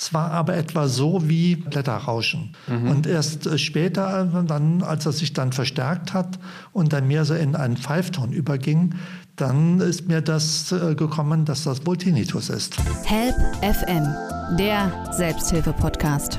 Es war aber etwa so wie Blätterrauschen. Mhm. Und erst äh, später, dann, als er sich dann verstärkt hat und dann mehr so in einen Pfeifton überging, dann ist mir das äh, gekommen, dass das wohl Tinnitus ist. Help FM, der Selbsthilfe-Podcast.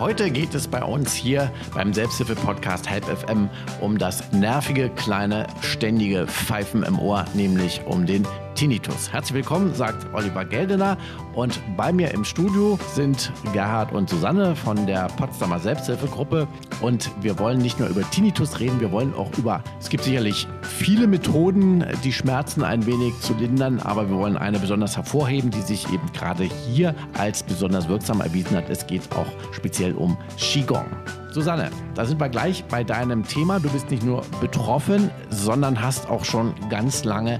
Heute geht es bei uns hier beim Selbsthilfe-Podcast Help FM um das nervige, kleine, ständige Pfeifen im Ohr, nämlich um den Tinnitus. Herzlich willkommen, sagt Oliver Geldener. Und bei mir im Studio sind Gerhard und Susanne von der Potsdamer Selbsthilfegruppe. Und wir wollen nicht nur über Tinnitus reden, wir wollen auch über, es gibt sicherlich viele Methoden, die Schmerzen ein wenig zu lindern, aber wir wollen eine besonders hervorheben, die sich eben gerade hier als besonders wirksam erwiesen hat. Es geht auch speziell um Qigong. Susanne, da sind wir gleich bei deinem Thema. Du bist nicht nur betroffen, sondern hast auch schon ganz lange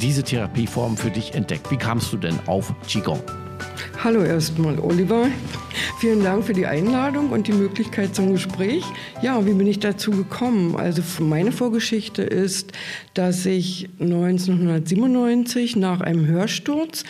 diese Therapieform für dich entdeckt. Wie kamst du denn auf Qigong? Hallo erstmal, Oliver. Vielen Dank für die Einladung und die Möglichkeit zum Gespräch. Ja, wie bin ich dazu gekommen? Also meine Vorgeschichte ist, dass ich 1997 nach einem Hörsturz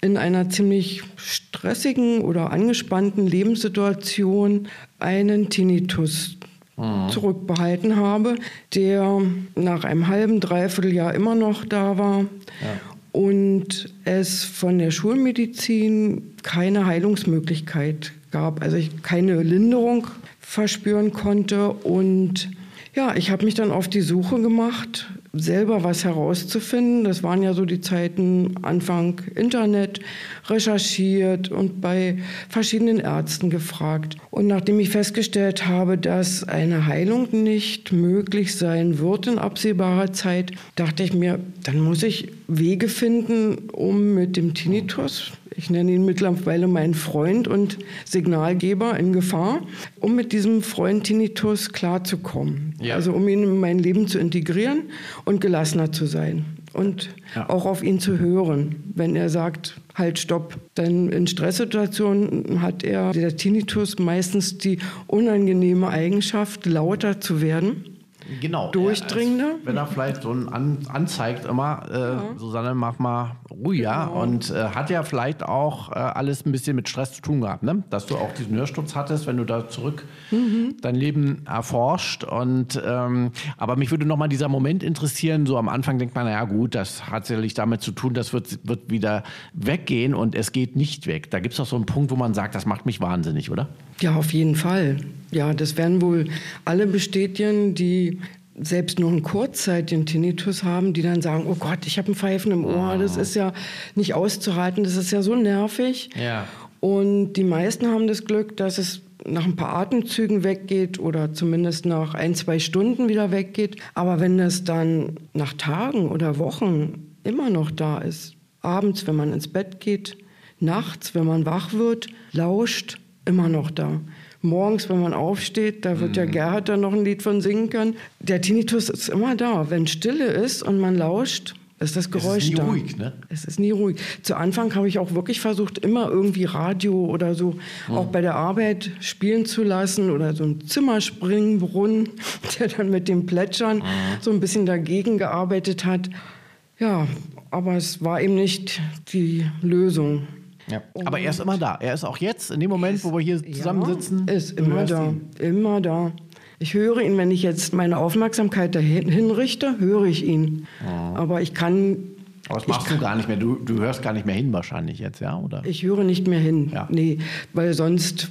in einer ziemlich stressigen oder angespannten Lebenssituation einen Tinnitus mhm. zurückbehalten habe, der nach einem halben, dreiviertel Jahr immer noch da war. Ja. Und es von der Schulmedizin keine Heilungsmöglichkeit gab, also ich keine Linderung verspüren konnte. Und ja, ich habe mich dann auf die Suche gemacht selber was herauszufinden. Das waren ja so die Zeiten Anfang Internet, recherchiert und bei verschiedenen Ärzten gefragt. Und nachdem ich festgestellt habe, dass eine Heilung nicht möglich sein wird in absehbarer Zeit, dachte ich mir, dann muss ich Wege finden, um mit dem Tinnitus, ich nenne ihn mittlerweile meinen Freund und Signalgeber in Gefahr, um mit diesem Freund Tinnitus klarzukommen. Ja. Also um ihn in mein Leben zu integrieren und gelassener zu sein und ja. auch auf ihn zu hören, wenn er sagt, halt, stopp. Denn in Stresssituationen hat er, der Tinnitus, meistens die unangenehme Eigenschaft, lauter zu werden genau, durchdringender. wenn er vielleicht so ein an, anzeigt immer, äh, ja. Susanne, mach mal ruhiger genau. und äh, hat ja vielleicht auch äh, alles ein bisschen mit Stress zu tun gehabt, ne? dass du auch diesen Hörsturz hattest, wenn du da zurück mhm. dein Leben erforscht und ähm, aber mich würde noch mal dieser Moment interessieren, so am Anfang denkt man, naja gut, das hat sicherlich damit zu tun, das wird, wird wieder weggehen und es geht nicht weg. Da gibt es doch so einen Punkt, wo man sagt, das macht mich wahnsinnig, oder? Ja, auf jeden Fall. Ja, das werden wohl alle bestätigen, die selbst nur einen kurzzeitigen Tinnitus haben, die dann sagen, oh Gott, ich habe ein Pfeifen im Ohr, das ist ja nicht auszuhalten, das ist ja so nervig. Ja. Und die meisten haben das Glück, dass es nach ein paar Atemzügen weggeht oder zumindest nach ein, zwei Stunden wieder weggeht. Aber wenn das dann nach Tagen oder Wochen immer noch da ist, abends, wenn man ins Bett geht, nachts, wenn man wach wird, lauscht, immer noch da morgens, wenn man aufsteht, da wird mhm. ja Gerhard dann noch ein Lied von singen können. Der Tinnitus ist immer da. Wenn Stille ist und man lauscht, ist das Geräusch es ist nie da. ruhig, ne? Es ist nie ruhig. Zu Anfang habe ich auch wirklich versucht, immer irgendwie Radio oder so mhm. auch bei der Arbeit spielen zu lassen oder so ein Zimmerspringbrunnen, der dann mit dem Plätschern mhm. so ein bisschen dagegen gearbeitet hat. Ja, aber es war eben nicht die Lösung. Ja. Aber er ist immer da. Er ist auch jetzt, in dem Moment, ist, wo wir hier zusammensitzen. Ja, ist immer da. Ihn. Immer da. Ich höre ihn, wenn ich jetzt meine Aufmerksamkeit dahin hinrichte, höre ich ihn. Ja. Aber ich kann. Aber das machst du gar nicht mehr. Du, du hörst gar nicht mehr hin wahrscheinlich jetzt, ja? Oder? Ich höre nicht mehr hin. Ja. Nee, weil sonst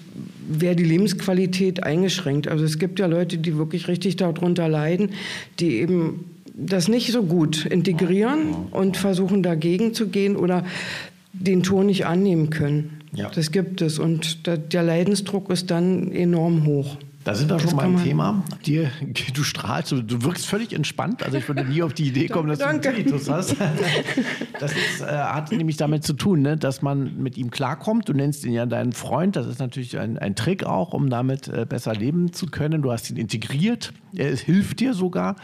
wäre die Lebensqualität eingeschränkt. Also es gibt ja Leute, die wirklich richtig darunter leiden, die eben das nicht so gut integrieren und versuchen dagegen zu gehen oder den Ton nicht annehmen können. Ja. Das gibt es und der Leidensdruck ist dann enorm hoch. Da sind wir schon beim Thema. Dir, du strahlst, du wirkst völlig entspannt. Also ich würde nie auf die Idee kommen, dass du einen Tinnitus hast. Das ist, äh, hat nämlich damit zu tun, ne, dass man mit ihm klarkommt. Du nennst ihn ja deinen Freund. Das ist natürlich ein, ein Trick auch, um damit äh, besser leben zu können. Du hast ihn integriert. Er hilft dir sogar.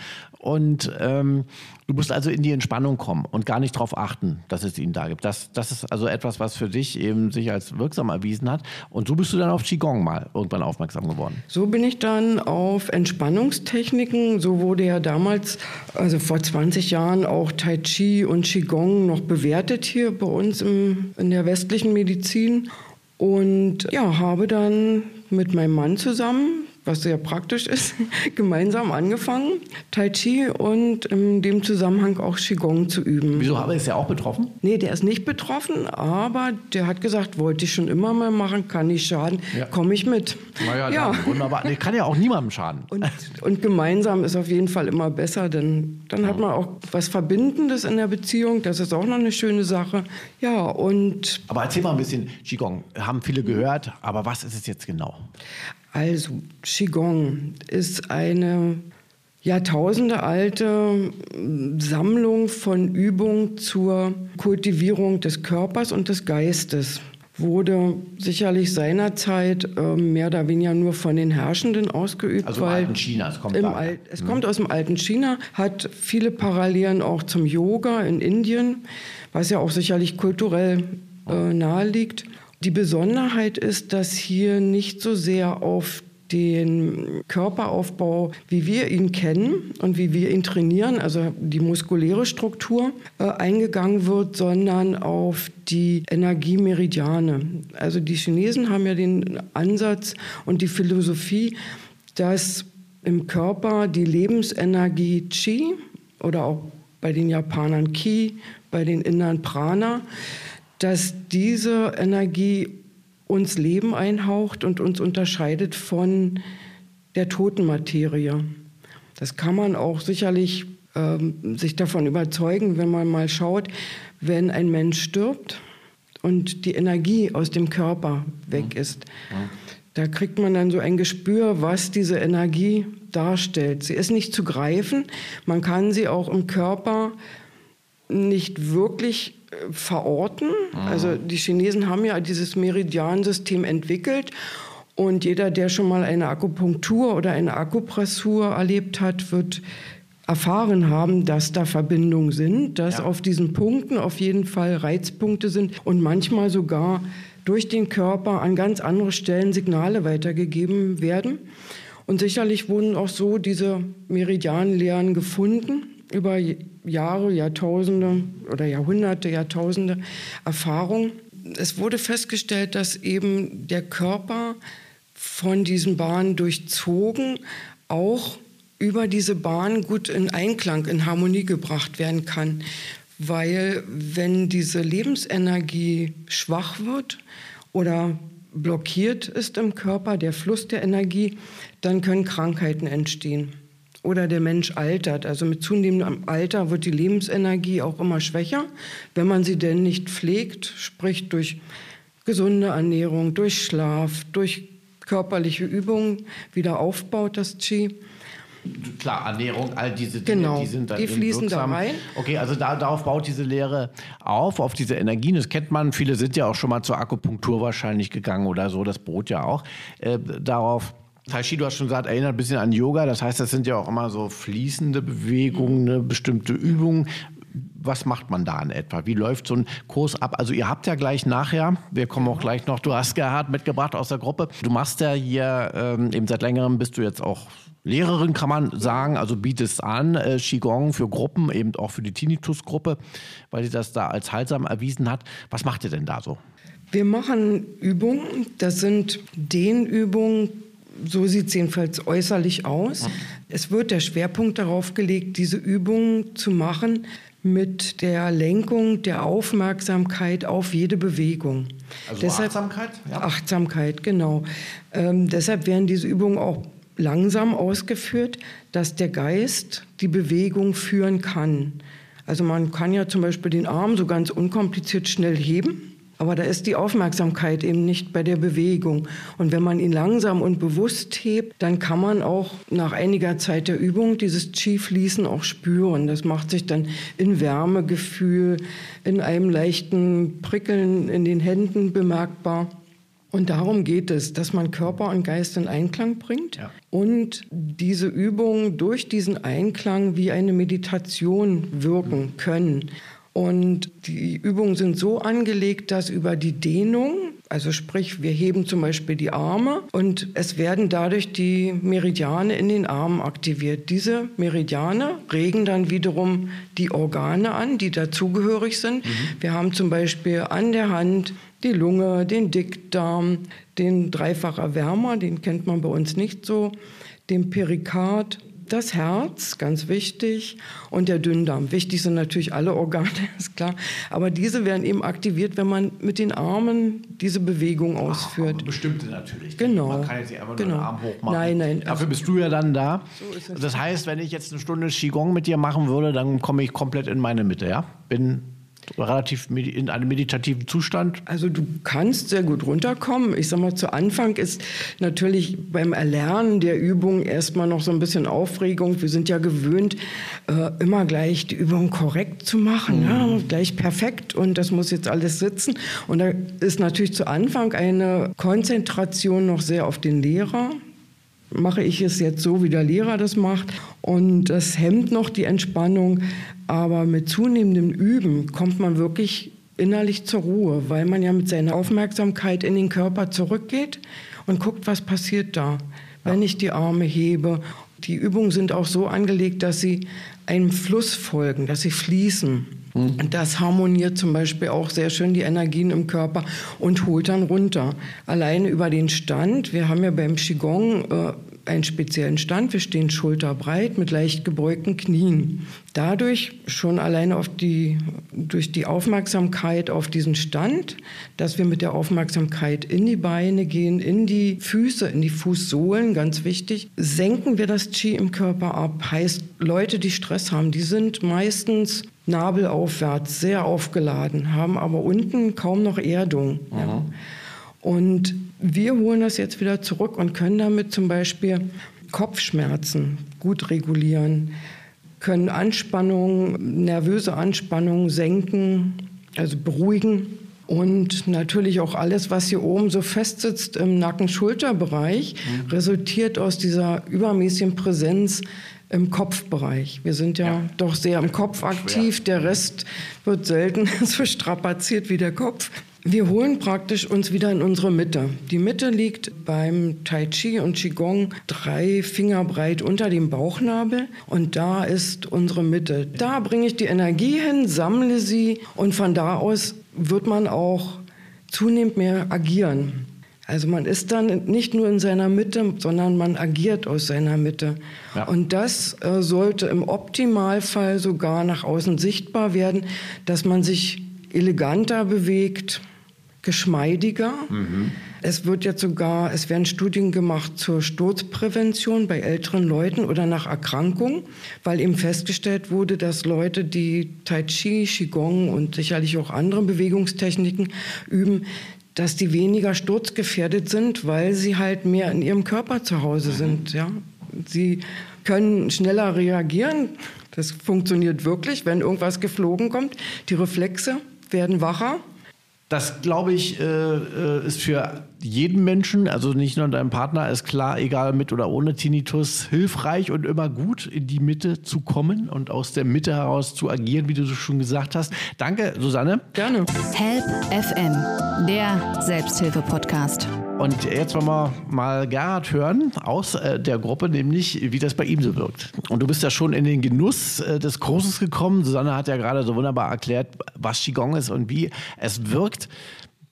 Und ähm, du musst also in die Entspannung kommen und gar nicht darauf achten, dass es ihn da gibt. Das, das ist also etwas, was für dich eben sich als wirksam erwiesen hat. Und so bist du dann auf Qigong mal irgendwann aufmerksam geworden. So bin ich dann auf Entspannungstechniken, so wurde ja damals, also vor 20 Jahren, auch Tai Chi und Qigong noch bewertet hier bei uns im, in der westlichen Medizin. Und ja, habe dann mit meinem Mann zusammen was sehr praktisch ist, gemeinsam angefangen, Tai Chi und in dem Zusammenhang auch Qigong zu üben. Wieso habe ich es ja auch betroffen? Nee, der ist nicht betroffen, aber der hat gesagt, wollte ich schon immer mal machen, kann nicht schaden, ja. komme ich mit. Naja, ja. Dann, wunderbar. Der kann ja auch niemandem schaden. Und, und, gemeinsam ist auf jeden Fall immer besser, denn dann hat man auch was Verbindendes in der Beziehung, das ist auch noch eine schöne Sache. Ja, und... Aber erzähl mal ein bisschen, Qigong, haben viele gehört, aber was ist es jetzt genau? Also, Qigong ist eine jahrtausendealte Sammlung von Übungen zur Kultivierung des Körpers und des Geistes. Wurde sicherlich seinerzeit äh, mehr oder weniger nur von den Herrschenden ausgeübt. Also im alten China, es kommt, Al es mhm. kommt aus dem alten China, hat viele Parallelen auch zum Yoga in Indien, was ja auch sicherlich kulturell äh, nahe liegt. Die Besonderheit ist, dass hier nicht so sehr auf den Körperaufbau, wie wir ihn kennen und wie wir ihn trainieren, also die muskuläre Struktur, äh, eingegangen wird, sondern auf die Energiemeridiane. Also die Chinesen haben ja den Ansatz und die Philosophie, dass im Körper die Lebensenergie Qi oder auch bei den Japanern Ki, bei den Indern Prana, dass diese Energie uns Leben einhaucht und uns unterscheidet von der toten Materie. Das kann man auch sicherlich ähm, sich davon überzeugen, wenn man mal schaut, wenn ein Mensch stirbt und die Energie aus dem Körper weg ist. Da kriegt man dann so ein Gespür, was diese Energie darstellt. Sie ist nicht zu greifen. Man kann sie auch im Körper nicht wirklich verorten. Mhm. Also die Chinesen haben ja dieses Meridiansystem entwickelt. Und jeder, der schon mal eine Akupunktur oder eine Akupressur erlebt hat, wird erfahren haben, dass da Verbindungen sind, dass ja. auf diesen Punkten auf jeden Fall Reizpunkte sind und manchmal sogar durch den Körper an ganz andere Stellen Signale weitergegeben werden. Und sicherlich wurden auch so diese Meridianlehren gefunden über Jahre, Jahrtausende oder Jahrhunderte, Jahrtausende Erfahrung. Es wurde festgestellt, dass eben der Körper von diesen Bahnen durchzogen auch über diese Bahn gut in Einklang, in Harmonie gebracht werden kann. Weil wenn diese Lebensenergie schwach wird oder blockiert ist im Körper, der Fluss der Energie, dann können Krankheiten entstehen oder der Mensch altert. Also mit zunehmendem Alter wird die Lebensenergie auch immer schwächer, wenn man sie denn nicht pflegt, sprich durch gesunde Ernährung, durch Schlaf, durch körperliche Übungen wieder aufbaut das Qi. Klar, Ernährung, all diese Dinge, genau, die sind da die fließen wirksam. da rein. Okay, also da, darauf baut diese Lehre auf, auf diese Energien. Das kennt man. Viele sind ja auch schon mal zur Akupunktur wahrscheinlich gegangen oder so. Das Brot ja auch. Äh, darauf Tai Chi, du hast schon gesagt, erinnert ein bisschen an Yoga. Das heißt, das sind ja auch immer so fließende Bewegungen, eine bestimmte Übungen. Was macht man da in etwa? Wie läuft so ein Kurs ab? Also ihr habt ja gleich nachher, wir kommen auch gleich noch, du hast Gerhard mitgebracht aus der Gruppe. Du machst ja hier ähm, eben seit längerem, bist du jetzt auch Lehrerin, kann man sagen, also bietest an, äh, Qigong für Gruppen, eben auch für die Tinnitus-Gruppe, weil sie das da als heilsam erwiesen hat. Was macht ihr denn da so? Wir machen Übungen, das sind Dehnübungen, so sieht es jedenfalls äußerlich aus. Es wird der Schwerpunkt darauf gelegt, diese Übungen zu machen mit der Lenkung der Aufmerksamkeit auf jede Bewegung. Also deshalb, Achtsamkeit? Ja. Achtsamkeit, genau. Ähm, deshalb werden diese Übungen auch langsam ausgeführt, dass der Geist die Bewegung führen kann. Also man kann ja zum Beispiel den Arm so ganz unkompliziert schnell heben aber da ist die Aufmerksamkeit eben nicht bei der Bewegung. Und wenn man ihn langsam und bewusst hebt, dann kann man auch nach einiger Zeit der Übung dieses Qi-Fließen auch spüren. Das macht sich dann in Wärmegefühl, in einem leichten Prickeln in den Händen bemerkbar. Und darum geht es, dass man Körper und Geist in Einklang bringt ja. und diese Übungen durch diesen Einklang wie eine Meditation wirken können. Und die Übungen sind so angelegt, dass über die Dehnung, Also sprich, wir heben zum Beispiel die Arme und es werden dadurch die Meridiane in den Armen aktiviert. Diese Meridiane regen dann wiederum die Organe an, die dazugehörig sind. Mhm. Wir haben zum Beispiel an der Hand die Lunge, den Dickdarm, den Dreifacherwärmer, den kennt man bei uns nicht so, den Perikard, das Herz, ganz wichtig, und der Dünndarm. Wichtig sind natürlich alle Organe, ist klar. Aber diese werden eben aktiviert, wenn man mit den Armen diese Bewegung ausführt. Ach, bestimmte natürlich. Genau. Man kann jetzt nicht einfach genau. nur den Arm hochmachen. Nein, nein. Dafür bist du ja dann da. So das heißt, wenn ich jetzt eine Stunde Qigong mit dir machen würde, dann komme ich komplett in meine Mitte, ja? Bin relativ in einem meditativen Zustand? Also du kannst sehr gut runterkommen. Ich sag mal, zu Anfang ist natürlich beim Erlernen der Übung erstmal noch so ein bisschen Aufregung. Wir sind ja gewöhnt, äh, immer gleich die Übung korrekt zu machen, mhm. ja, gleich perfekt und das muss jetzt alles sitzen. Und da ist natürlich zu Anfang eine Konzentration noch sehr auf den Lehrer mache ich es jetzt so, wie der Lehrer das macht. Und das hemmt noch die Entspannung. Aber mit zunehmendem Üben kommt man wirklich innerlich zur Ruhe, weil man ja mit seiner Aufmerksamkeit in den Körper zurückgeht und guckt, was passiert da, wenn ich die Arme hebe. Die Übungen sind auch so angelegt, dass sie einem Fluss folgen, dass sie fließen. Mhm. Das harmoniert zum Beispiel auch sehr schön die Energien im Körper und holt dann runter. Alleine über den Stand, wir haben ja beim Qigong äh, einen speziellen Stand. Wir stehen schulterbreit mit leicht gebeugten Knien. Dadurch schon alleine auf die, durch die Aufmerksamkeit auf diesen Stand, dass wir mit der Aufmerksamkeit in die Beine gehen, in die Füße, in die Fußsohlen, ganz wichtig, senken wir das Qi im Körper ab. Heißt, Leute, die Stress haben, die sind meistens nabelaufwärts, sehr aufgeladen, haben aber unten kaum noch Erdung. Ja. Und wir holen das jetzt wieder zurück und können damit zum Beispiel Kopfschmerzen gut regulieren, können Anspannung, nervöse Anspannung senken, also beruhigen. Und natürlich auch alles, was hier oben so festsitzt im Nacken-Schulterbereich, mhm. resultiert aus dieser übermäßigen Präsenz im Kopfbereich. Wir sind ja, ja. doch sehr im Kopf aktiv. Schwer. Der Rest wird selten so strapaziert wie der Kopf. Wir holen praktisch uns wieder in unsere Mitte. Die Mitte liegt beim Tai Chi und Qigong drei Finger breit unter dem Bauchnabel und da ist unsere Mitte. Da bringe ich die Energie hin, sammle sie und von da aus wird man auch zunehmend mehr agieren. Also man ist dann nicht nur in seiner Mitte, sondern man agiert aus seiner Mitte. Ja. Und das äh, sollte im Optimalfall sogar nach außen sichtbar werden, dass man sich eleganter bewegt, geschmeidiger. Mhm. Es wird jetzt sogar, es werden Studien gemacht zur Sturzprävention bei älteren Leuten oder nach Erkrankung, weil eben festgestellt wurde, dass Leute, die Tai Chi, Qigong und sicherlich auch andere Bewegungstechniken üben, dass die weniger sturzgefährdet sind, weil sie halt mehr in ihrem Körper zu Hause mhm. sind. Ja? Sie können schneller reagieren. Das funktioniert wirklich, wenn irgendwas geflogen kommt. Die Reflexe werden wacher. Das, glaube ich, äh, äh, ist für jeden Menschen, also nicht nur deinem Partner, ist klar, egal mit oder ohne Tinnitus, hilfreich und immer gut, in die Mitte zu kommen und aus der Mitte heraus zu agieren, wie du so schon gesagt hast. Danke, Susanne. Gerne. Help FM, der Selbsthilfe-Podcast. Und jetzt wollen wir mal Gerhard hören aus äh, der Gruppe, nämlich wie das bei ihm so wirkt. Und du bist ja schon in den Genuss äh, des Kurses gekommen. Susanne hat ja gerade so wunderbar erklärt, was Qigong ist und wie es wirkt.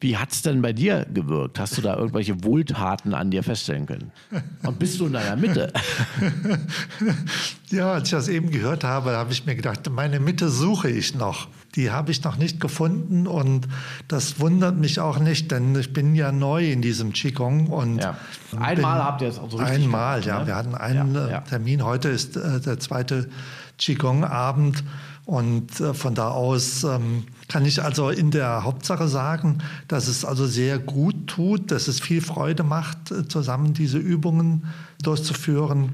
Wie hat es denn bei dir gewirkt? Hast du da irgendwelche Wohltaten an dir feststellen können? Und bist du in deiner Mitte? ja, als ich das eben gehört habe, habe ich mir gedacht, meine Mitte suche ich noch. Die habe ich noch nicht gefunden und das wundert mich auch nicht, denn ich bin ja neu in diesem Qigong. Und ja. Einmal habt ihr es auch so richtig Einmal, gemacht, ja. Ne? Wir hatten einen ja, ja. Termin. Heute ist äh, der zweite Qigong-Abend. Und äh, von da aus ähm, kann ich also in der Hauptsache sagen, dass es also sehr gut tut, dass es viel Freude macht, äh, zusammen diese Übungen durchzuführen.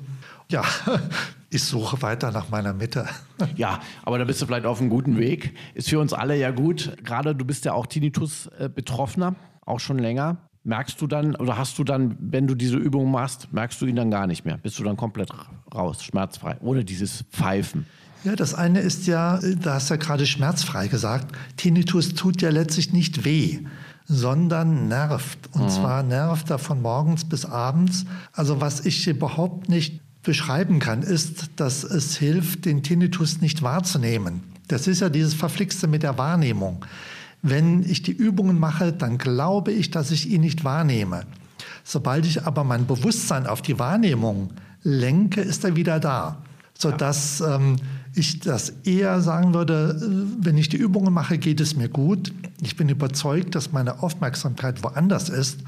Ja, ich suche weiter nach meiner Mitte. Ja, aber da bist du vielleicht auf einem guten Weg. Ist für uns alle ja gut. Gerade du bist ja auch Tinnitus-Betroffener, äh, auch schon länger. Merkst du dann oder hast du dann, wenn du diese Übung machst, merkst du ihn dann gar nicht mehr? Bist du dann komplett raus, schmerzfrei, ohne dieses Pfeifen? Ja, das eine ist ja, da hast du ja gerade schmerzfrei gesagt, Tinnitus tut ja letztlich nicht weh. sondern nervt. Und mhm. zwar nervt er von morgens bis abends. Also was ich überhaupt nicht beschreiben kann, ist, dass es hilft, den Tinnitus nicht wahrzunehmen. Das ist ja dieses Verflixte mit der Wahrnehmung. Wenn ich die Übungen mache, dann glaube ich, dass ich ihn nicht wahrnehme. Sobald ich aber mein Bewusstsein auf die Wahrnehmung lenke, ist er wieder da. Sodass ähm, ich das eher sagen würde, äh, wenn ich die Übungen mache, geht es mir gut. Ich bin überzeugt, dass meine Aufmerksamkeit woanders ist.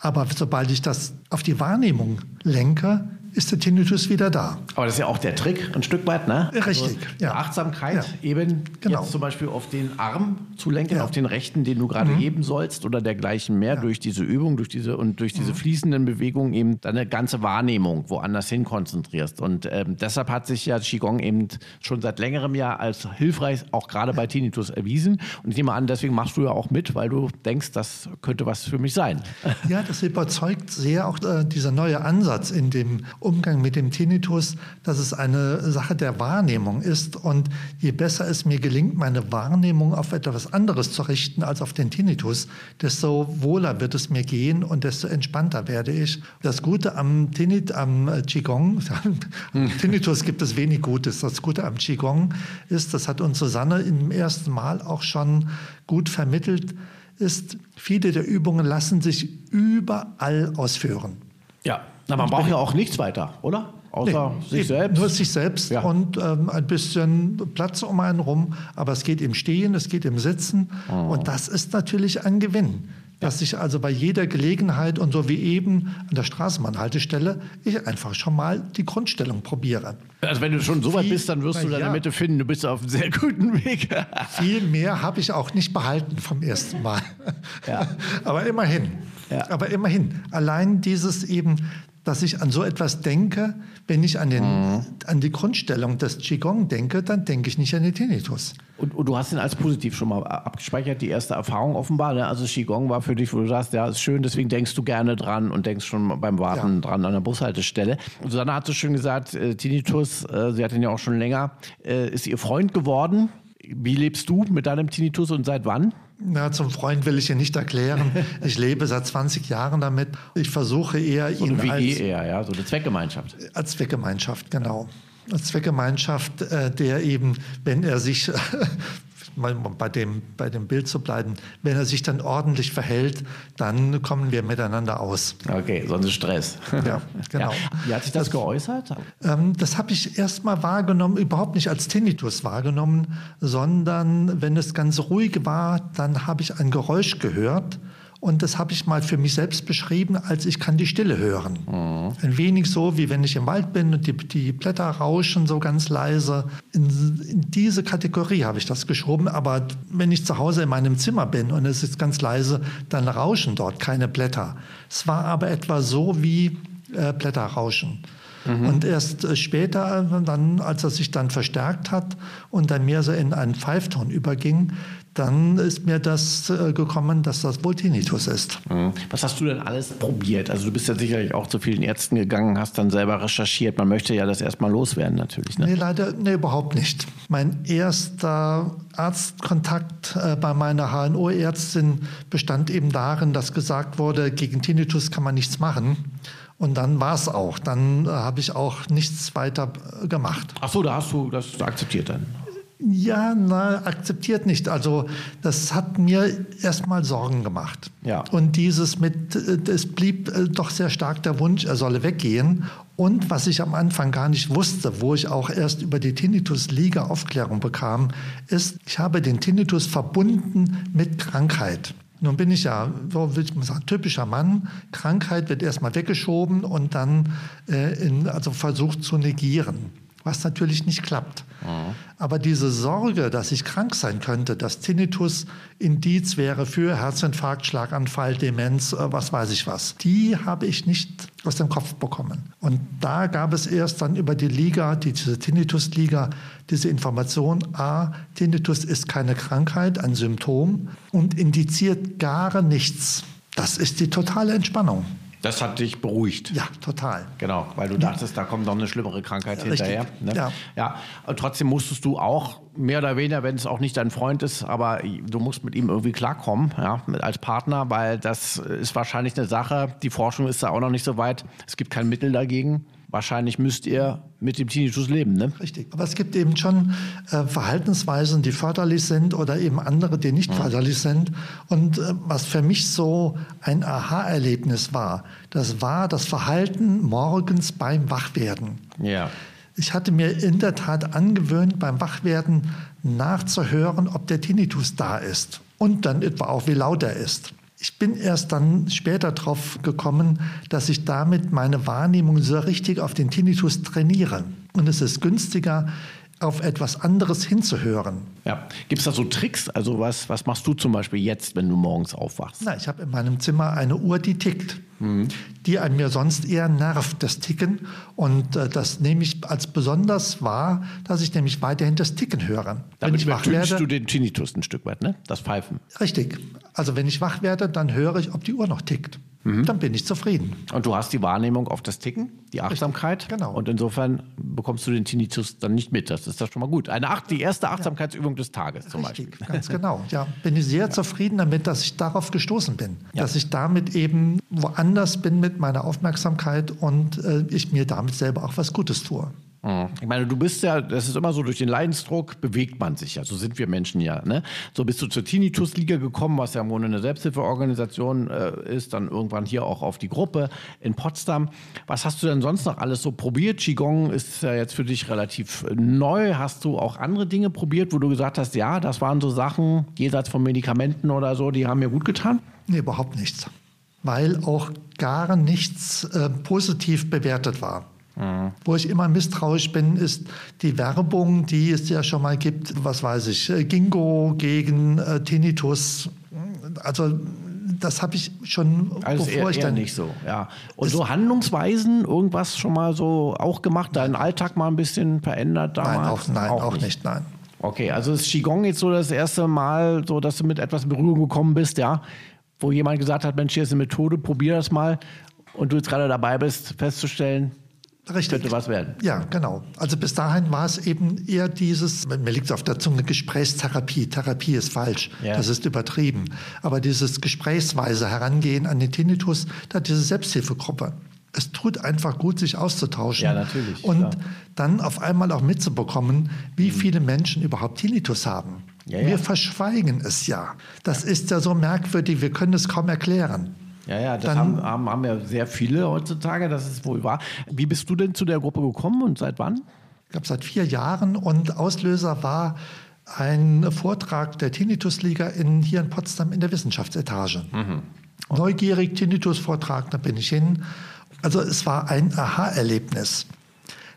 Aber sobald ich das auf die Wahrnehmung lenke, ist der Tinnitus wieder da. Aber das ist ja auch der Trick ein Stück weit, ne? Richtig. Also ja. Achtsamkeit ja. eben genau. jetzt zum Beispiel auf den Arm zu lenken, ja. auf den rechten, den du gerade mhm. heben sollst oder dergleichen mehr durch diese Übung, durch diese und durch diese mhm. fließenden Bewegungen eben deine ganze Wahrnehmung woanders hin konzentrierst. Und ähm, deshalb hat sich ja Qigong eben schon seit längerem Jahr als hilfreich auch gerade bei Tinnitus erwiesen. Und ich nehme an, deswegen machst du ja auch mit, weil du denkst, das könnte was für mich sein. Ja, das überzeugt sehr auch äh, dieser neue Ansatz in dem Umgang mit dem Tinnitus, dass es eine Sache der Wahrnehmung ist. Und je besser es mir gelingt, meine Wahrnehmung auf etwas anderes zu richten als auf den Tinnitus, desto wohler wird es mir gehen und desto entspannter werde ich. Das Gute am, Tinnit, am Qigong, am Tinnitus gibt es wenig Gutes. Das Gute am Qigong ist, das hat uns Susanne im ersten Mal auch schon gut vermittelt, ist, viele der Übungen lassen sich überall ausführen. Ja, na, man braucht ja auch nichts weiter, oder? Außer nee, sich selbst. Nur sich selbst ja. und ähm, ein bisschen Platz um einen rum. Aber es geht im Stehen, es geht im Sitzen. Oh. Und das ist natürlich ein Gewinn. Dass ich also bei jeder Gelegenheit und so wie eben an der Straßenbahnhaltestelle, ich einfach schon mal die Grundstellung probiere. Also wenn du schon so weit bist, dann wirst du deine ja. Mitte finden. Du bist auf einem sehr guten Weg. Viel mehr habe ich auch nicht behalten vom ersten Mal. Aber immerhin. Ja. Aber immerhin. Allein dieses eben dass ich an so etwas denke, wenn ich an, den, mhm. an die Grundstellung des Qigong denke, dann denke ich nicht an den Tinnitus. Und, und, du hast ihn als positiv schon mal abgespeichert, die erste Erfahrung offenbar. Ne? Also Qigong war für dich, wo du sagst, ja, ist schön, deswegen denkst du gerne dran und denkst schon beim Warten ja. dran an der Bushaltestelle. Und Susanne hat so schön gesagt, äh, Tinnitus, äh, sie hat ihn ja auch schon länger, äh, ist ihr Freund geworden. Wie lebst du mit deinem Tinnitus und seit wann? Na, zum Freund will ich hier nicht erklären. Ich lebe seit 20 Jahren damit. Ich versuche eher so ihn WG als eher, ja, so eine Zweckgemeinschaft. Als Zweckgemeinschaft, genau. Als Zweckgemeinschaft, äh, der eben, wenn er sich mal bei dem, bei dem Bild zu bleiben, wenn er sich dann ordentlich verhält, dann kommen wir miteinander aus. Okay, sonst Stress. Ja, genau. Ja. Wie hat sich das, das geäußert? Ähm, das habe ich erst mal wahrgenommen, überhaupt nicht als Tinnitus wahrgenommen, sondern wenn es ganz ruhig war, dann habe ich ein Geräusch gehört und das habe ich mal für mich selbst beschrieben, als ich kann die Stille hören. Mhm. Ein wenig so, wie wenn ich im Wald bin und die, die Blätter rauschen so ganz leise. In, in diese Kategorie habe ich das geschoben. Aber wenn ich zu Hause in meinem Zimmer bin und es ist ganz leise, dann rauschen dort keine Blätter. Es war aber etwa so wie äh, Blätter rauschen. Mhm. Und erst äh, später, dann, als er sich dann verstärkt hat und dann mehr so in einen Pfeifton überging, dann ist mir das äh, gekommen, dass das wohl Tinnitus ist. Mhm. Was hast du denn alles probiert? Also du bist ja sicherlich auch zu vielen Ärzten gegangen, hast dann selber recherchiert. Man möchte ja das erstmal loswerden natürlich. Ne? Nee, leider nee, überhaupt nicht. Mein erster Arztkontakt äh, bei meiner HNO-Ärztin bestand eben darin, dass gesagt wurde, gegen Tinnitus kann man nichts machen. Und dann war es auch. Dann äh, habe ich auch nichts weiter äh, gemacht. Ach so, da hast du das akzeptiert dann. Ja, na, akzeptiert nicht. Also das hat mir erstmal Sorgen gemacht. Ja. Und dieses mit, äh, es blieb äh, doch sehr stark der Wunsch, er solle weggehen. Und was ich am Anfang gar nicht wusste, wo ich auch erst über die Tinnitus-Liga Aufklärung bekam, ist, ich habe den Tinnitus verbunden mit Krankheit. Nun bin ich ja, so will ich mal sagen, typischer Mann. Krankheit wird erstmal weggeschoben und dann äh, in, also versucht zu negieren, was natürlich nicht klappt. Mhm. Aber diese Sorge, dass ich krank sein könnte, dass Tinnitus Indiz wäre für Herzinfarkt, Schlaganfall, Demenz, äh, was weiß ich was, die habe ich nicht aus dem Kopf bekommen. Und da gab es erst dann über die Liga, diese Tinnitus-Liga, diese Information, a, Tinnitus ist keine Krankheit, ein Symptom und indiziert gar nichts. Das ist die totale Entspannung. Das hat dich beruhigt. Ja, total. Genau, weil du dachtest, da kommt noch eine schlimmere Krankheit Richtig. hinterher. Ne? Ja. ja. Und trotzdem musstest du auch mehr oder weniger, wenn es auch nicht dein Freund ist, aber du musst mit ihm irgendwie klarkommen, ja, mit, als Partner, weil das ist wahrscheinlich eine Sache. Die Forschung ist da auch noch nicht so weit. Es gibt kein Mittel dagegen. Wahrscheinlich müsst ihr mit dem Tinnitus leben, ne? Richtig. Aber es gibt eben schon äh, Verhaltensweisen, die förderlich sind oder eben andere, die nicht förderlich sind. Und äh, was für mich so ein Aha-Erlebnis war, das war das Verhalten morgens beim Wachwerden. Ja. Ich hatte mir in der Tat angewöhnt, beim Wachwerden nachzuhören, ob der Tinnitus da ist und dann etwa auch, wie laut er ist. Ich bin erst dann später drauf gekommen, dass ich damit meine Wahrnehmung so richtig auf den Tinnitus trainiere. Und es ist günstiger, auf etwas anderes hinzuhören. ja. Gibt es da so Tricks? Also was, was machst du zum Beispiel jetzt, wenn du morgens aufwachst? Na, ich habe in meinem Zimmer eine Uhr, die tickt, die an mir sonst eher nervt, das Ticken. Und äh, das nehme ich als besonders wahr, dass ich nämlich weiterhin das Ticken höre. wenn Damit ich wach übertünchst werde, du den Tinnitus ein Stück weit, ne? Das Pfeifen. richtig. Also wenn ich wach werde, dann höre ich, ob die Uhr noch tickt. Dann bin ich zufrieden. Und du hast die Wahrnehmung auf das Ticken, die Achtsamkeit. genau. Und insofern bekommst du den Tinnitus dann nicht mit. Das ist doch schon mal gut. Eine Acht, die erste Achtsamkeitsübung des Tages zum Richtig, Beispiel. ganz genau. Ja, bin ich sehr zufrieden damit, dass ich darauf gestoßen bin. Dass ich damit eben woanders bin mit meiner Aufmerksamkeit und äh, ich mir damit selber auch was Gutes tue. Mhm. Ich meine, du bist ja, das ist immer so, durch den Leidensdruck bewegt man sich ja. So sind wir Menschen ja. Ne? So bist du zur Tinnitus-Liga gekommen, was ja im Grunde eine Selbsthilfeorganisation äh, ist, dann irgendwann hier auch auf die Gruppe in Potsdam. Was hast du denn sonst noch alles so probiert? Qigong ist ja jetzt für dich relativ neu. Hast du auch andere Dinge probiert, wo du gesagt hast, ja, das waren so Sachen, jenseits von Medikamenten oder so, die haben mir gut getan? Nee, überhaupt nichts. Weil auch gar nichts äh, positiv bewertet war. Wo ich immer misstrauisch bin, ist die Werbung, die es ja schon mal gibt, was weiß ich, äh, Gingo gegen äh, Tinnitus. Also das habe ich schon, Also bevor eher, ich dann nicht so, ja. Und so Handlungsweisen, irgendwas schon mal so auch gemacht, deinen Alltag mal ein bisschen verändert damals? Nein, auch, nein, auch, nicht. nein. Okay, also ist Qigong jetzt so das erste Mal, so dass du mit etwas in Berührung gekommen bist, ja, wo jemand gesagt hat, Mensch, hier ist eine Methode, probier das mal und du jetzt gerade dabei bist, festzustellen, Richtig. könnte was werden. Ja, genau. Also bis dahin war es eben eher dieses, mir liegt es auf der Zunge, Gesprächstherapie. Therapie ist falsch, Ja. das ist übertrieben. Aber dieses gesprächsweise Herangehen an den Tinnitus, da diese Selbsthilfegruppe. Es tut einfach gut, sich auszutauschen. Ja, natürlich, Und klar. dann auf einmal auch mitzubekommen, wie viele Menschen überhaupt Tinnitus haben. Ja, ja. Wir verschweigen es ja. Das ist ja so merkwürdig, wir können es kaum erklären. Ja, ja, das Dann- haben, haben, haben ja sehr viele heutzutage, das ist wohl wahr. Wie bist du denn zu der Gruppe gekommen und seit wann? Ich glaube, seit vier Jahren. Und Auslöser war ein Vortrag der Tinnitusliga in, hier in Potsdam in der Wissenschaftsetage. Neugierig, Tinnitus-Vortrag, da bin ich hin. Also es war ein Aha-Erlebnis.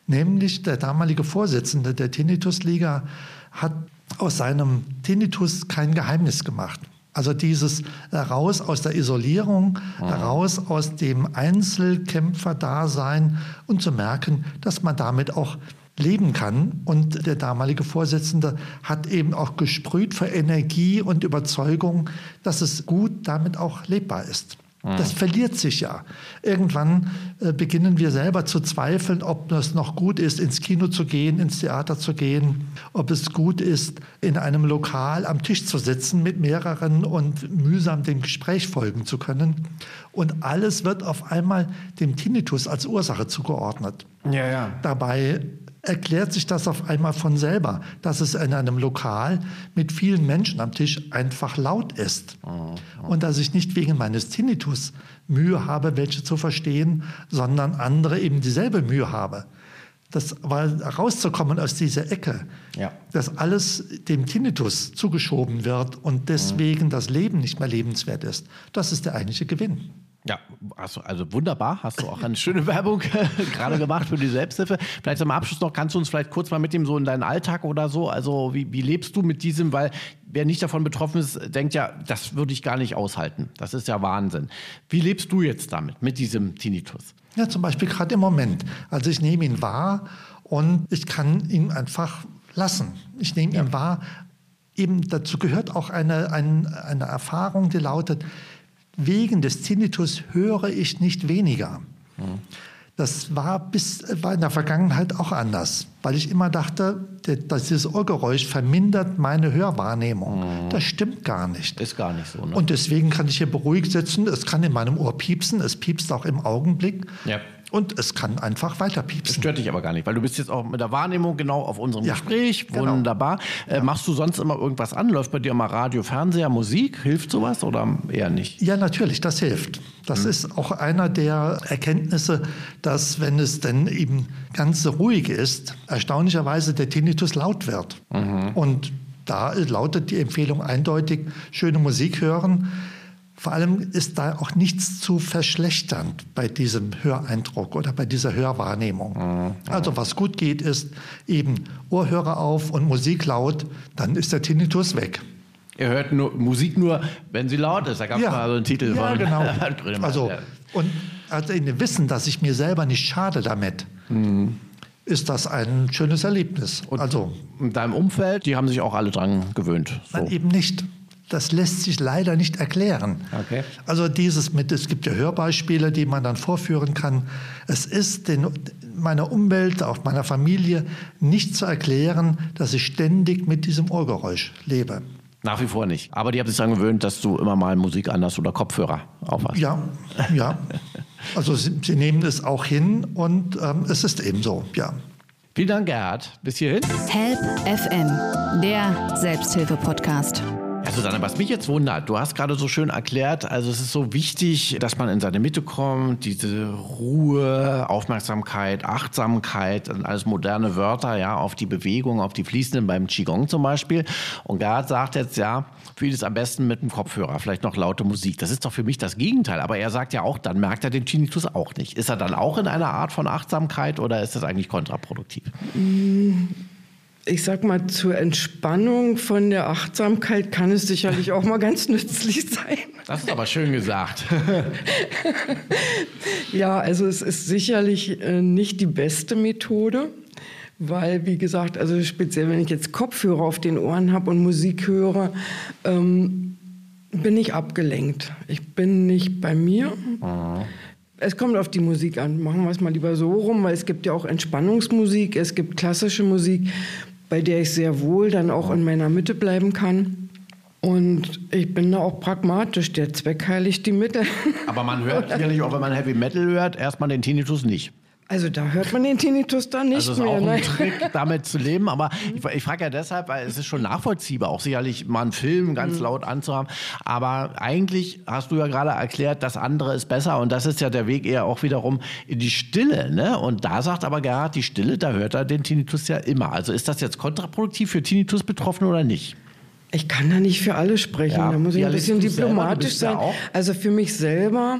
Nämlich der damalige Vorsitzende der Tinnitusliga hat aus seinem Tinnitus kein Geheimnis gemacht. Also dieses raus aus der Isolierung, raus aus dem Einzelkämpferdasein und zu merken, dass man damit auch leben kann. Und der damalige Vorsitzende hat eben auch gesprüht für Energie und Überzeugung, dass es gut damit auch lebbar ist. Das verliert sich ja. Irgendwann äh, beginnen wir selber zu zweifeln, ob es noch gut ist, ins Kino zu gehen, ins Theater zu gehen, ob es gut ist, in einem Lokal am Tisch zu sitzen mit mehreren und mühsam dem Gespräch folgen zu können. Und alles wird auf einmal dem Tinnitus als Ursache zugeordnet. Ja, ja. Dabei erklärt sich das auf einmal von selber, dass es in einem Lokal mit vielen Menschen am Tisch einfach laut ist. Und dass ich nicht wegen meines Tinnitus Mühe habe, welche zu verstehen, sondern andere eben dieselbe Mühe habe. Das war rauszukommen aus dieser Ecke, Ja. dass alles dem Tinnitus zugeschoben wird und deswegen das Leben nicht mehr lebenswert ist. Das ist der eigentliche Gewinn. Ja, also, also wunderbar. Hast du auch eine schöne Werbung gerade gemacht für die Selbsthilfe. Vielleicht zum Abschluss noch, kannst du uns vielleicht kurz mal mitnehmen, so in deinen Alltag oder so? Also, wie, wie lebst du mit diesem? Weil wer nicht davon betroffen ist, denkt ja, das würde ich gar nicht aushalten. Das ist ja Wahnsinn. Wie lebst du jetzt damit, mit diesem Tinnitus? Ja, zum Beispiel gerade im Moment. Also ich nehme ihn wahr und ich kann ihn einfach lassen. Ich nehme ihn wahr. Eben dazu gehört auch eine, eine, eine Erfahrung, die lautet, wegen des Tinnitus höre ich nicht weniger. Mhm. Das war, bis, war in der Vergangenheit auch anders, weil ich immer dachte, dass dieses Ohrgeräusch vermindert meine Hörwahrnehmung. Mhm. Das stimmt gar nicht. Ist gar nicht so. Ne? Und deswegen kann ich hier beruhigt sitzen. Es kann in meinem Ohr piepsen. Es piepst auch im Augenblick. Ja. Und es kann einfach weiter piepsen. Das stört dich aber gar nicht, weil du bist jetzt auch mit der Wahrnehmung genau auf unserem ja, Gespräch. Genau. Wunderbar. Äh, ja. Machst du sonst immer irgendwas an? Läuft bei dir mal Radio, Fernseher, Musik? Hilft sowas oder eher nicht? Ja, natürlich, das hilft. Das hm. ist auch einer der Erkenntnisse, dass wenn es denn eben ganz ruhig ist, erstaunlicherweise der Tinnitus laut wird. Mhm. Und da lautet die Empfehlung eindeutig, schöne Musik hören vor allem ist da auch nichts zu verschlechtern bei diesem Höreindruck oder bei dieser Hörwahrnehmung. Mhm. Also was gut geht, ist eben Ohrhörer auf und Musik laut, dann ist der Tinnitus weg. Ihr hört nur, Musik nur, wenn sie laut ist. Da gab es ja. mal so einen Titel ja, von genau. also, und also in dem Wissen, dass ich mir selber nicht schade damit, mhm. ist das ein schönes Erlebnis. Und also, in deinem Umfeld, die haben sich auch alle dran gewöhnt. So. Nein, eben nicht das lässt sich leider nicht erklären. Okay. Also dieses mit, es gibt ja Hörbeispiele, die man dann vorführen kann. Es ist den, meiner Umwelt, auch meiner Familie nicht zu erklären, dass ich ständig mit diesem Ohrgeräusch lebe. Nach wie vor nicht. Aber die haben sich daran gewöhnt, dass du immer mal Musik anders oder Kopfhörer aufhast. Ja, ja. Also sie, sie nehmen es auch hin und ähm, es ist eben so, ja. Vielen Dank, Gerhard. Bis hierhin. Help FM, der Selbsthilfe-Podcast. Ja, Susanne, was mich jetzt wundert, du hast gerade so schön erklärt, also es ist so wichtig, dass man in seine Mitte kommt, diese Ruhe, Aufmerksamkeit, Achtsamkeit, alles moderne Wörter, ja, auf die Bewegung, auf die Fließenden beim Qigong zum Beispiel. Und Gerhard sagt jetzt, ja, vieles am besten mit dem Kopfhörer, vielleicht noch laute Musik. Das ist doch für mich das Gegenteil. Aber er sagt ja auch, dann merkt er den Tinnitus auch nicht. Ist er dann auch in einer Art von Achtsamkeit oder ist das eigentlich kontraproduktiv? Mm ich sag mal, zur Entspannung von der Achtsamkeit kann es sicherlich auch mal ganz nützlich sein. Das ist aber schön gesagt. ja, also es ist sicherlich äh, nicht die beste Methode, weil, wie gesagt, also speziell wenn ich jetzt Kopfhörer auf den Ohren habe und Musik höre, ähm, bin ich abgelenkt. Ich bin nicht bei mir. Mhm. Es kommt auf die Musik an. Machen wir es mal lieber so rum, weil es gibt ja auch Entspannungsmusik, es gibt klassische Musik bei der ich sehr wohl dann auch in meiner Mitte bleiben kann. Und ich bin da auch pragmatisch. Der Zweck heiligt die Mittel. Aber man hört sicherlich auch, wenn man Heavy Metal hört, erstmal den Tinnitus nicht. Also da hört man den Tinnitus dann nicht also mehr. Also ist auch ein Trick, damit zu leben. Aber ich, ich frage ja deshalb, weil es ist schon nachvollziehbar, auch sicherlich mal einen Film ganz mhm. laut anzuhaben. Aber eigentlich hast du ja gerade erklärt, das andere ist besser. Und das ist ja der Weg eher auch wiederum in die Stille. Ne? Und da sagt aber Gerhard, die Stille, da hört er den Tinnitus ja immer. Also ist das jetzt kontraproduktiv für Tinnitus-Betroffene oder nicht? Ich kann da nicht für alle sprechen. Ja, da muss ich ein bisschen diplomatisch sein. Also für mich selber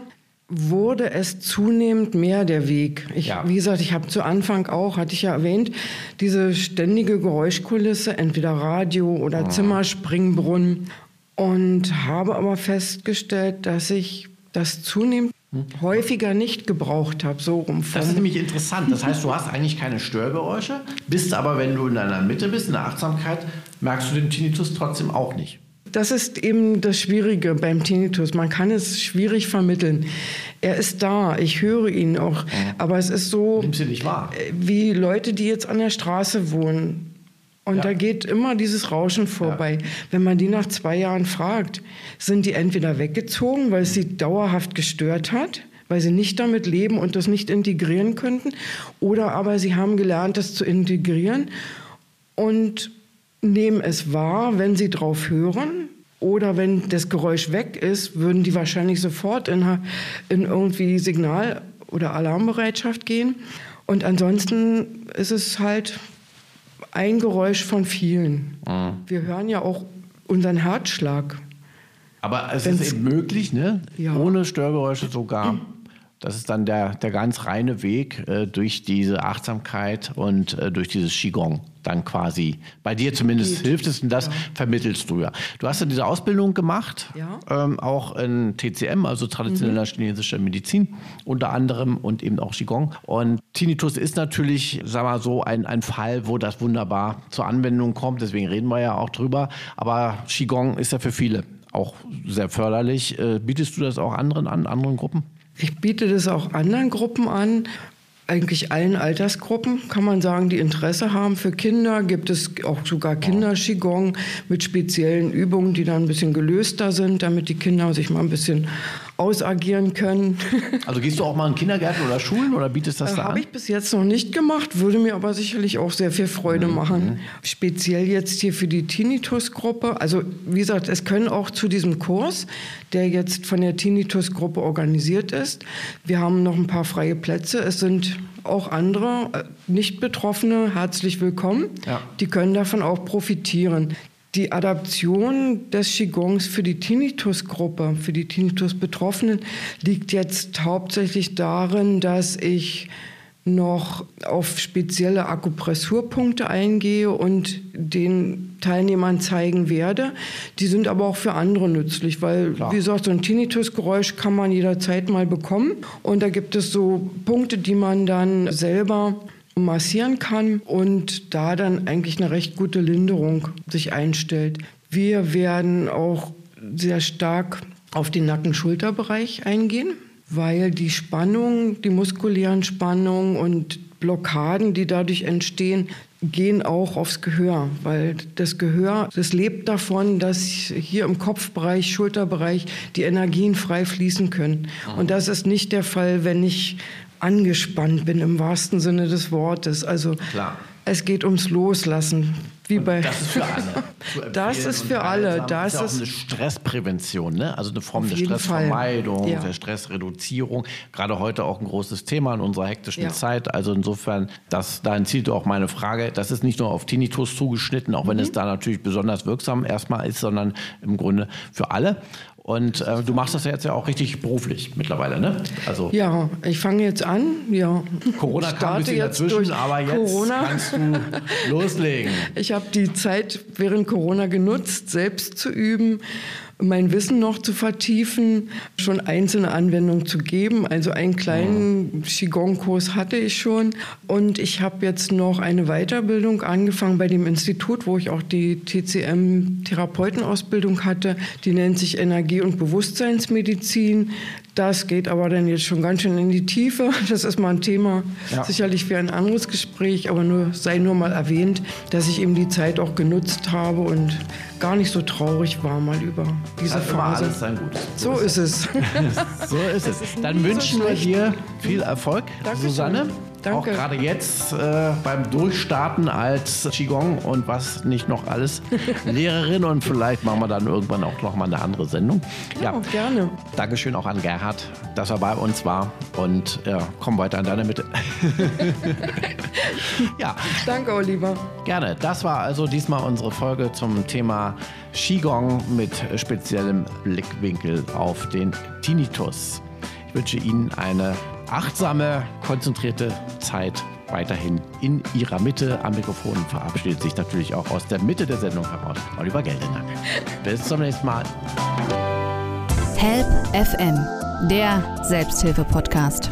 wurde es zunehmend mehr der Weg. Ich, ja. Wie gesagt, ich habe zu Anfang auch, hatte ich ja erwähnt, diese ständige Geräuschkulisse, entweder Radio oder mhm. Zimmerspringbrunnen. Und habe aber festgestellt, dass ich das zunehmend hm. häufiger nicht gebraucht habe, so rum. Das ist nämlich interessant. Das heißt, du hast eigentlich keine Störgeräusche, bist aber, wenn du in deiner Mitte bist, in der Achtsamkeit, merkst du den Tinnitus trotzdem auch nicht. Das ist eben das Schwierige beim Tinnitus. Man kann es schwierig vermitteln. Er ist da, ich höre ihn auch. Aber es ist so? Äh, wie Leute, die jetzt an der Straße wohnen. Und ja. da geht immer dieses Rauschen vorbei. Ja. Wenn man die nach zwei Jahren fragt, sind die entweder weggezogen, weil es sie dauerhaft gestört hat, weil sie nicht damit leben und das nicht integrieren könnten, oder aber sie haben gelernt, das zu integrieren und nehmen es wahr, wenn sie drauf hören. Oder wenn das Geräusch weg ist, würden die wahrscheinlich sofort in, in irgendwie Signal- oder Alarmbereitschaft gehen. Und ansonsten ist es halt ein Geräusch von vielen. Mhm. Wir hören ja auch unseren Herzschlag. Aber es Wenn's, ist eben möglich, ne? Ja. ohne Störgeräusche sogar. Das ist dann der, der ganz reine Weg äh, durch diese Achtsamkeit und äh, durch dieses Qigong dann quasi. Bei dir zumindest Geht. hilft es und das ja. vermittelst du ja. Du hast ja diese Ausbildung gemacht, ja. ähm, auch in TCM, also traditioneller mhm. chinesischer Medizin unter anderem und eben auch Qigong. Und Tinnitus ist natürlich, sag mal so, ein, ein Fall, wo das wunderbar zur Anwendung kommt. Deswegen reden wir ja auch drüber. Aber Qigong ist ja für viele auch sehr förderlich. Äh, bietest du das auch anderen an, anderen Gruppen? Ich biete das auch anderen Gruppen an eigentlich allen Altersgruppen, kann man sagen, die Interesse haben. Für Kinder gibt es auch sogar Kinder-Qigong mit speziellen Übungen, die dann ein bisschen gelöster sind, damit die Kinder sich mal ein bisschen ausagieren können. Also gehst du auch mal in Kindergärten oder Schulen oder bietest das äh, da an? Habe ich bis jetzt noch nicht gemacht, würde mir aber sicherlich auch sehr viel Freude mhm. machen. Speziell jetzt hier für die Tinnitus-Gruppe. Also wie gesagt, es können auch zu diesem Kurs, der jetzt von der Tinnitus-Gruppe organisiert ist. Wir haben noch ein paar freie Plätze. Es sind auch andere äh, Nicht-Betroffene herzlich willkommen. Ja. Die können davon auch profitieren. Die Adaption des Qigongs für die Tinnitus-Gruppe, für die Tinnitus-Betroffenen, liegt jetzt hauptsächlich darin, dass ich noch auf spezielle Akupressurpunkte eingehe und den Teilnehmern zeigen werde. Die sind aber auch für andere nützlich, weil, Klar. wie gesagt, so ein Tinnitusgeräusch kann man jederzeit mal bekommen. Und da gibt es so Punkte, die man dann selber massieren kann und da dann eigentlich eine recht gute Linderung sich einstellt. Wir werden auch sehr stark auf den Nacken-Schulterbereich eingehen, weil die Spannung, die muskulären Spannungen und Blockaden, die dadurch entstehen, gehen auch aufs Gehör, weil das Gehör, das lebt davon, dass hier im Kopfbereich, Schulterbereich die Energien frei fließen können. Und das ist nicht der Fall, wenn ich angespannt bin im wahrsten Sinne des Wortes. Also Klar. es geht ums Loslassen. Wie bei das ist für alle. das ist für alle. Das ist ja auch eine Stressprävention, ne? also eine Form der Stressvermeidung, ja. der Stressreduzierung. Gerade heute auch ein großes Thema in unserer hektischen ja. Zeit. Also insofern, das, da entzieht auch meine Frage. Das ist nicht nur auf Tinnitus zugeschnitten, auch wenn mhm. es da natürlich besonders wirksam erstmal ist, sondern im Grunde für alle. Und äh, du machst das ja jetzt ja auch richtig beruflich mittlerweile, ne? Also ja, ich fange jetzt an. Ja. Corona kam ein bisschen dazwischen, aber jetzt Corona. kannst du loslegen. Ich habe die Zeit während Corona genutzt, selbst zu üben mein Wissen noch zu vertiefen, schon einzelne Anwendungen zu geben. Also einen kleinen Qigong-Kurs hatte ich schon. Und ich habe jetzt noch eine Weiterbildung angefangen bei dem Institut, wo ich auch die TCM-Therapeutenausbildung hatte. Die nennt sich Energie- und Bewusstseinsmedizin. Das geht aber dann jetzt schon ganz schön in die Tiefe. Das ist mal ein Thema, ja. sicherlich für ein anderes Gespräch, aber nur sei nur mal erwähnt, dass ich eben die Zeit auch genutzt habe und gar nicht so traurig war mal über diese das Phase. Alles sein Gutes. So, so ist es. so ist es. Dann wünschen so wir dir viel Erfolg, Dankeschön. Susanne. Danke. Auch gerade jetzt äh, beim Durchstarten als Qigong und was nicht noch alles Lehrerin und vielleicht machen wir dann irgendwann auch noch mal eine andere Sendung. Ja, ja. gerne. Dankeschön auch an Gerhard, dass er bei uns war und ja, komm weiter in deine Mitte. ja. Danke, Oliver. Gerne. Das war also diesmal unsere Folge zum Thema Qigong mit speziellem Blickwinkel auf den Tinnitus. Ich wünsche Ihnen eine achtsame, konzentrierte Zeit weiterhin in Ihrer Mitte. Am Mikrofon verabschiedet sich natürlich auch aus der Mitte der Sendung heraus Oliver Geldenack. Bis zum nächsten Mal. Help FM, der Selbsthilfe-Podcast.